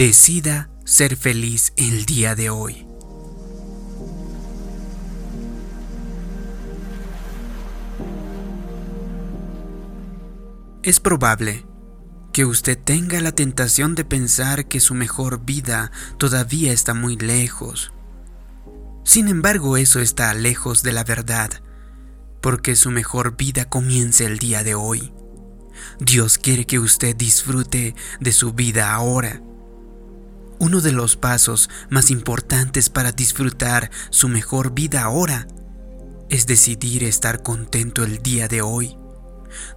Decida ser feliz el día de hoy. Es probable que usted tenga la tentación de pensar que su mejor vida todavía está muy lejos. Sin embargo, eso está lejos de la verdad, porque su mejor vida comienza el día de hoy. Dios quiere que usted disfrute de su vida ahora. Uno de los pasos más importantes para disfrutar su mejor vida ahora es decidir estar contento el día de hoy.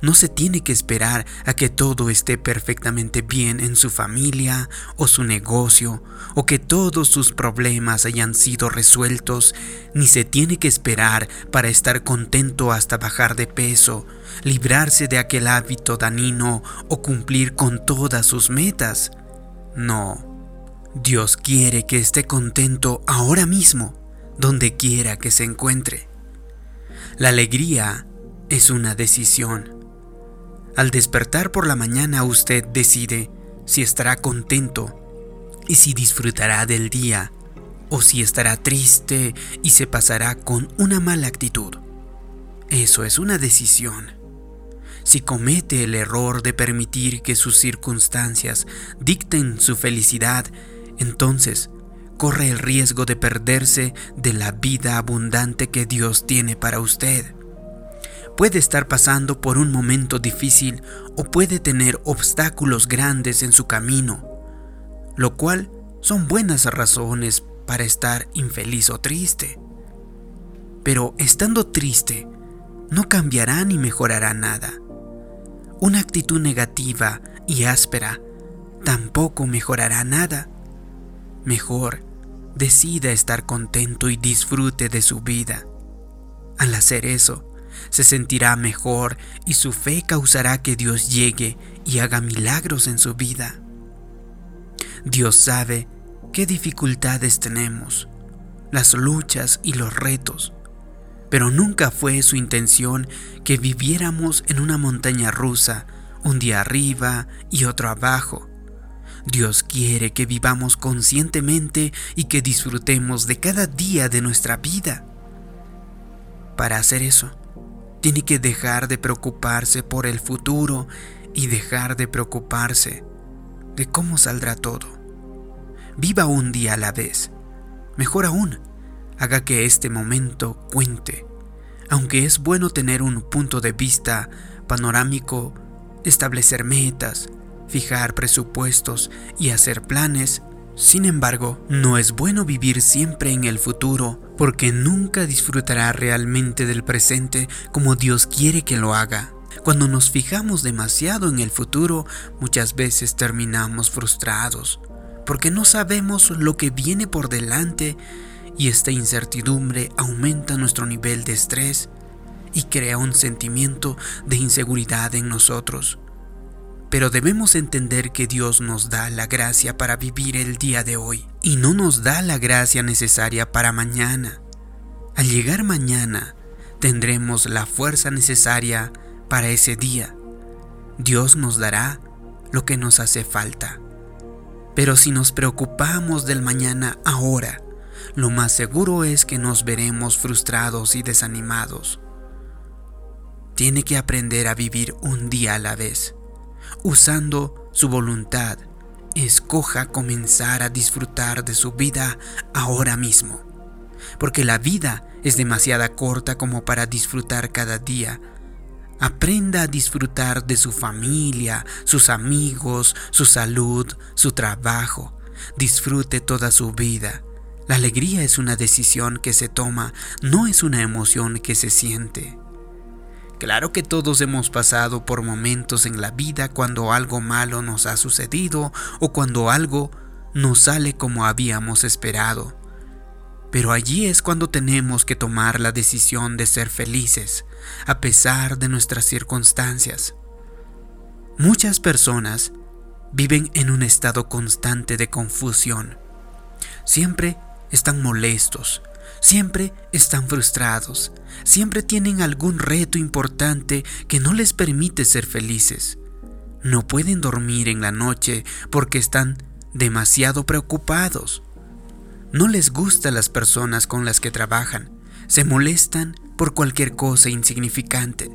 No se tiene que esperar a que todo esté perfectamente bien en su familia o su negocio o que todos sus problemas hayan sido resueltos, ni se tiene que esperar para estar contento hasta bajar de peso, librarse de aquel hábito danino o cumplir con todas sus metas. No. Dios quiere que esté contento ahora mismo, donde quiera que se encuentre. La alegría es una decisión. Al despertar por la mañana usted decide si estará contento y si disfrutará del día o si estará triste y se pasará con una mala actitud. Eso es una decisión. Si comete el error de permitir que sus circunstancias dicten su felicidad, entonces corre el riesgo de perderse de la vida abundante que Dios tiene para usted puede estar pasando por un momento difícil o puede tener obstáculos grandes en su camino, lo cual son buenas razones para estar infeliz o triste. Pero estando triste, no cambiará ni mejorará nada. Una actitud negativa y áspera tampoco mejorará nada. Mejor, decida estar contento y disfrute de su vida. Al hacer eso, se sentirá mejor y su fe causará que Dios llegue y haga milagros en su vida. Dios sabe qué dificultades tenemos, las luchas y los retos, pero nunca fue su intención que viviéramos en una montaña rusa, un día arriba y otro abajo. Dios quiere que vivamos conscientemente y que disfrutemos de cada día de nuestra vida. Para hacer eso, tiene que dejar de preocuparse por el futuro y dejar de preocuparse de cómo saldrá todo. Viva un día a la vez. Mejor aún, haga que este momento cuente. Aunque es bueno tener un punto de vista panorámico, establecer metas, fijar presupuestos y hacer planes, sin embargo, no es bueno vivir siempre en el futuro porque nunca disfrutará realmente del presente como Dios quiere que lo haga. Cuando nos fijamos demasiado en el futuro, muchas veces terminamos frustrados porque no sabemos lo que viene por delante y esta incertidumbre aumenta nuestro nivel de estrés y crea un sentimiento de inseguridad en nosotros. Pero debemos entender que Dios nos da la gracia para vivir el día de hoy y no nos da la gracia necesaria para mañana. Al llegar mañana, tendremos la fuerza necesaria para ese día. Dios nos dará lo que nos hace falta. Pero si nos preocupamos del mañana ahora, lo más seguro es que nos veremos frustrados y desanimados. Tiene que aprender a vivir un día a la vez usando su voluntad, escoja comenzar a disfrutar de su vida ahora mismo. Porque la vida es demasiado corta como para disfrutar cada día. Aprenda a disfrutar de su familia, sus amigos, su salud, su trabajo. Disfrute toda su vida. La alegría es una decisión que se toma, no es una emoción que se siente. Claro que todos hemos pasado por momentos en la vida cuando algo malo nos ha sucedido o cuando algo no sale como habíamos esperado. Pero allí es cuando tenemos que tomar la decisión de ser felices, a pesar de nuestras circunstancias. Muchas personas viven en un estado constante de confusión. Siempre están molestos, Siempre están frustrados, siempre tienen algún reto importante que no les permite ser felices. No pueden dormir en la noche porque están demasiado preocupados. No les gustan las personas con las que trabajan, se molestan por cualquier cosa insignificante.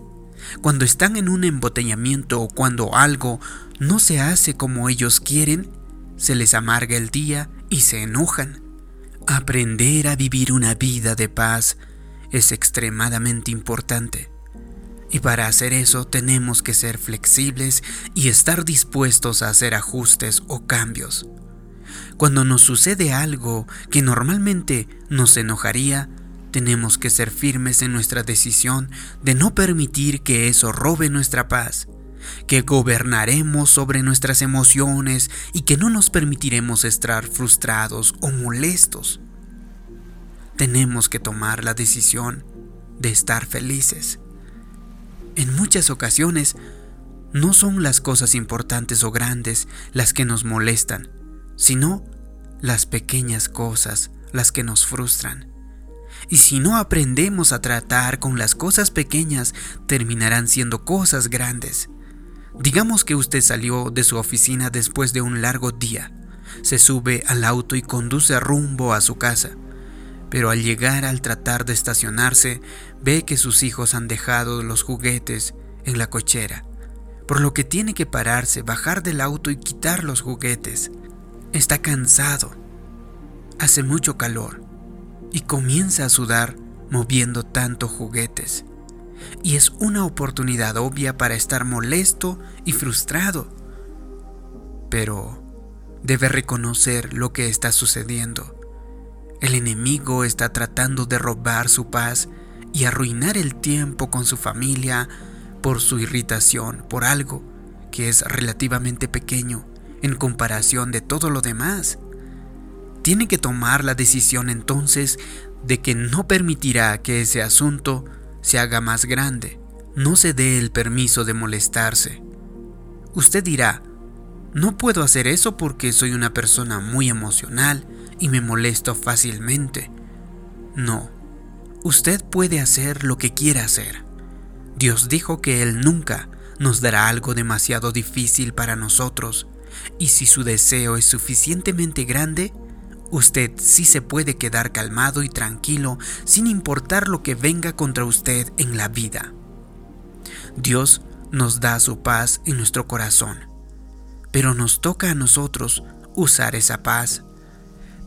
Cuando están en un embotellamiento o cuando algo no se hace como ellos quieren, se les amarga el día y se enojan. Aprender a vivir una vida de paz es extremadamente importante. Y para hacer eso tenemos que ser flexibles y estar dispuestos a hacer ajustes o cambios. Cuando nos sucede algo que normalmente nos enojaría, tenemos que ser firmes en nuestra decisión de no permitir que eso robe nuestra paz, que gobernaremos sobre nuestras emociones y que no nos permitiremos estar frustrados o molestos. Tenemos que tomar la decisión de estar felices. En muchas ocasiones, no son las cosas importantes o grandes las que nos molestan, sino las pequeñas cosas las que nos frustran. Y si no aprendemos a tratar con las cosas pequeñas, terminarán siendo cosas grandes. Digamos que usted salió de su oficina después de un largo día, se sube al auto y conduce rumbo a su casa. Pero al llegar al tratar de estacionarse, ve que sus hijos han dejado los juguetes en la cochera, por lo que tiene que pararse, bajar del auto y quitar los juguetes. Está cansado. Hace mucho calor y comienza a sudar moviendo tantos juguetes. Y es una oportunidad obvia para estar molesto y frustrado. Pero debe reconocer lo que está sucediendo. El enemigo está tratando de robar su paz y arruinar el tiempo con su familia por su irritación por algo que es relativamente pequeño en comparación de todo lo demás tiene que tomar la decisión entonces de que no permitirá que ese asunto se haga más grande. No se dé el permiso de molestarse. Usted dirá, no puedo hacer eso porque soy una persona muy emocional y me molesto fácilmente. No, usted puede hacer lo que quiera hacer. Dios dijo que Él nunca nos dará algo demasiado difícil para nosotros, y si su deseo es suficientemente grande, Usted sí se puede quedar calmado y tranquilo sin importar lo que venga contra usted en la vida. Dios nos da su paz en nuestro corazón, pero nos toca a nosotros usar esa paz.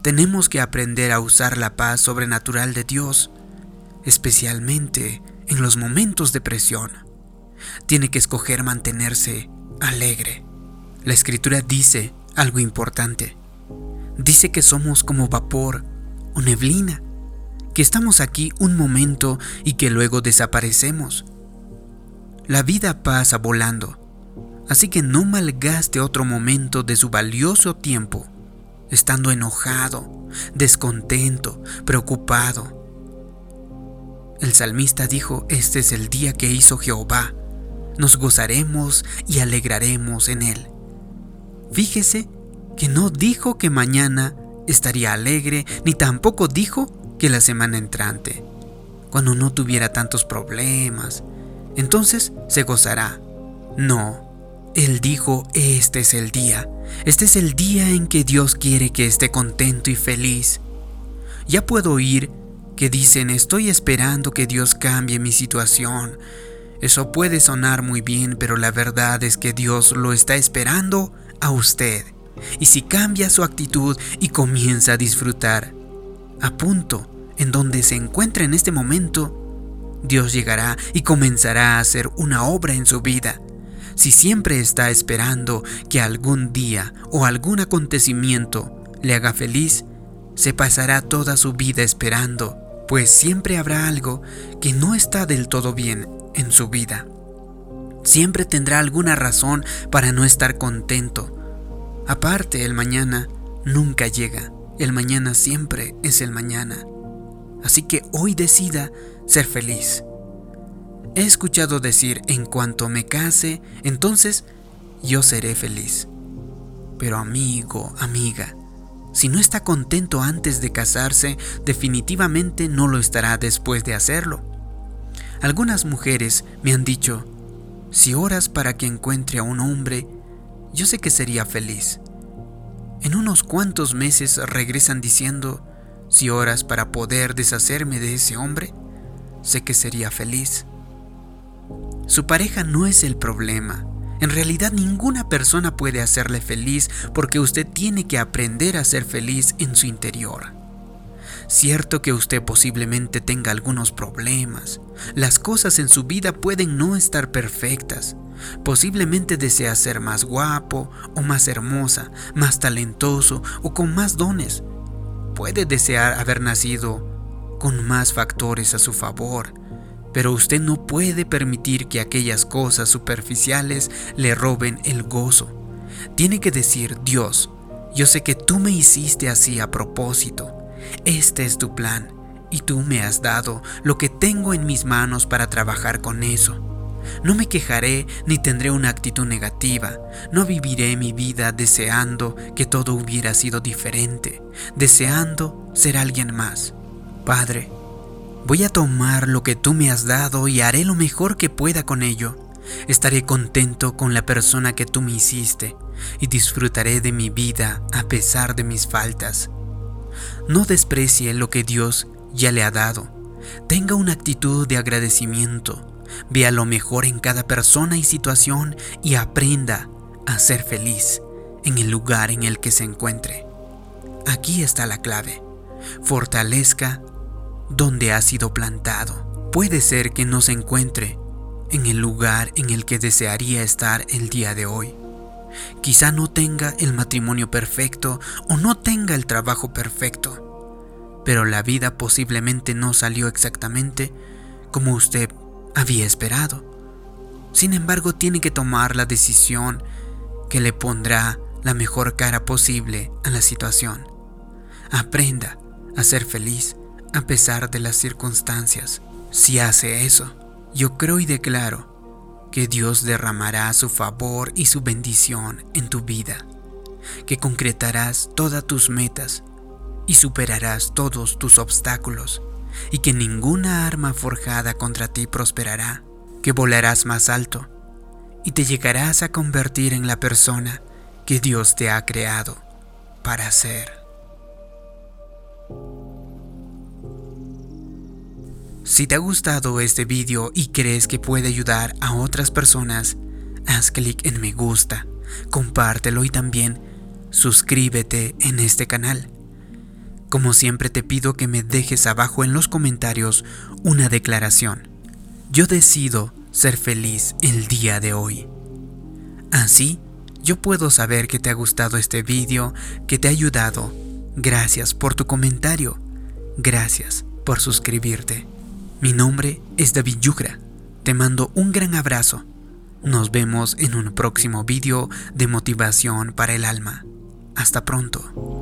Tenemos que aprender a usar la paz sobrenatural de Dios, especialmente en los momentos de presión. Tiene que escoger mantenerse alegre. La escritura dice algo importante dice que somos como vapor o neblina, que estamos aquí un momento y que luego desaparecemos. La vida pasa volando, así que no malgaste otro momento de su valioso tiempo, estando enojado, descontento, preocupado. El salmista dijo, este es el día que hizo Jehová, nos gozaremos y alegraremos en él. Fíjese que no dijo que mañana estaría alegre, ni tampoco dijo que la semana entrante, cuando no tuviera tantos problemas, entonces se gozará. No, él dijo, este es el día, este es el día en que Dios quiere que esté contento y feliz. Ya puedo oír que dicen, estoy esperando que Dios cambie mi situación. Eso puede sonar muy bien, pero la verdad es que Dios lo está esperando a usted y si cambia su actitud y comienza a disfrutar, a punto en donde se encuentra en este momento, Dios llegará y comenzará a hacer una obra en su vida. Si siempre está esperando que algún día o algún acontecimiento le haga feliz, se pasará toda su vida esperando, pues siempre habrá algo que no está del todo bien en su vida. Siempre tendrá alguna razón para no estar contento, Aparte, el mañana nunca llega. El mañana siempre es el mañana. Así que hoy decida ser feliz. He escuchado decir, en cuanto me case, entonces yo seré feliz. Pero amigo, amiga, si no está contento antes de casarse, definitivamente no lo estará después de hacerlo. Algunas mujeres me han dicho, si oras para que encuentre a un hombre, yo sé que sería feliz. En unos cuantos meses regresan diciendo, si oras para poder deshacerme de ese hombre, sé que sería feliz. Su pareja no es el problema. En realidad ninguna persona puede hacerle feliz porque usted tiene que aprender a ser feliz en su interior. Cierto que usted posiblemente tenga algunos problemas. Las cosas en su vida pueden no estar perfectas. Posiblemente desea ser más guapo o más hermosa, más talentoso o con más dones. Puede desear haber nacido con más factores a su favor, pero usted no puede permitir que aquellas cosas superficiales le roben el gozo. Tiene que decir, Dios, yo sé que tú me hiciste así a propósito. Este es tu plan y tú me has dado lo que tengo en mis manos para trabajar con eso. No me quejaré ni tendré una actitud negativa. No viviré mi vida deseando que todo hubiera sido diferente, deseando ser alguien más. Padre, voy a tomar lo que tú me has dado y haré lo mejor que pueda con ello. Estaré contento con la persona que tú me hiciste y disfrutaré de mi vida a pesar de mis faltas. No desprecie lo que Dios ya le ha dado. Tenga una actitud de agradecimiento. Vea lo mejor en cada persona y situación y aprenda a ser feliz en el lugar en el que se encuentre. Aquí está la clave. Fortalezca donde ha sido plantado. Puede ser que no se encuentre en el lugar en el que desearía estar el día de hoy. Quizá no tenga el matrimonio perfecto o no tenga el trabajo perfecto, pero la vida posiblemente no salió exactamente como usted había esperado. Sin embargo, tiene que tomar la decisión que le pondrá la mejor cara posible a la situación. Aprenda a ser feliz a pesar de las circunstancias. Si hace eso, yo creo y declaro que Dios derramará su favor y su bendición en tu vida, que concretarás todas tus metas y superarás todos tus obstáculos, y que ninguna arma forjada contra ti prosperará, que volarás más alto y te llegarás a convertir en la persona que Dios te ha creado para ser. Si te ha gustado este video y crees que puede ayudar a otras personas, haz clic en me gusta, compártelo y también suscríbete en este canal. Como siempre te pido que me dejes abajo en los comentarios una declaración. Yo decido ser feliz el día de hoy. Así, yo puedo saber que te ha gustado este video, que te ha ayudado. Gracias por tu comentario. Gracias por suscribirte. Mi nombre es David Yugra. Te mando un gran abrazo. Nos vemos en un próximo vídeo de motivación para el alma. Hasta pronto.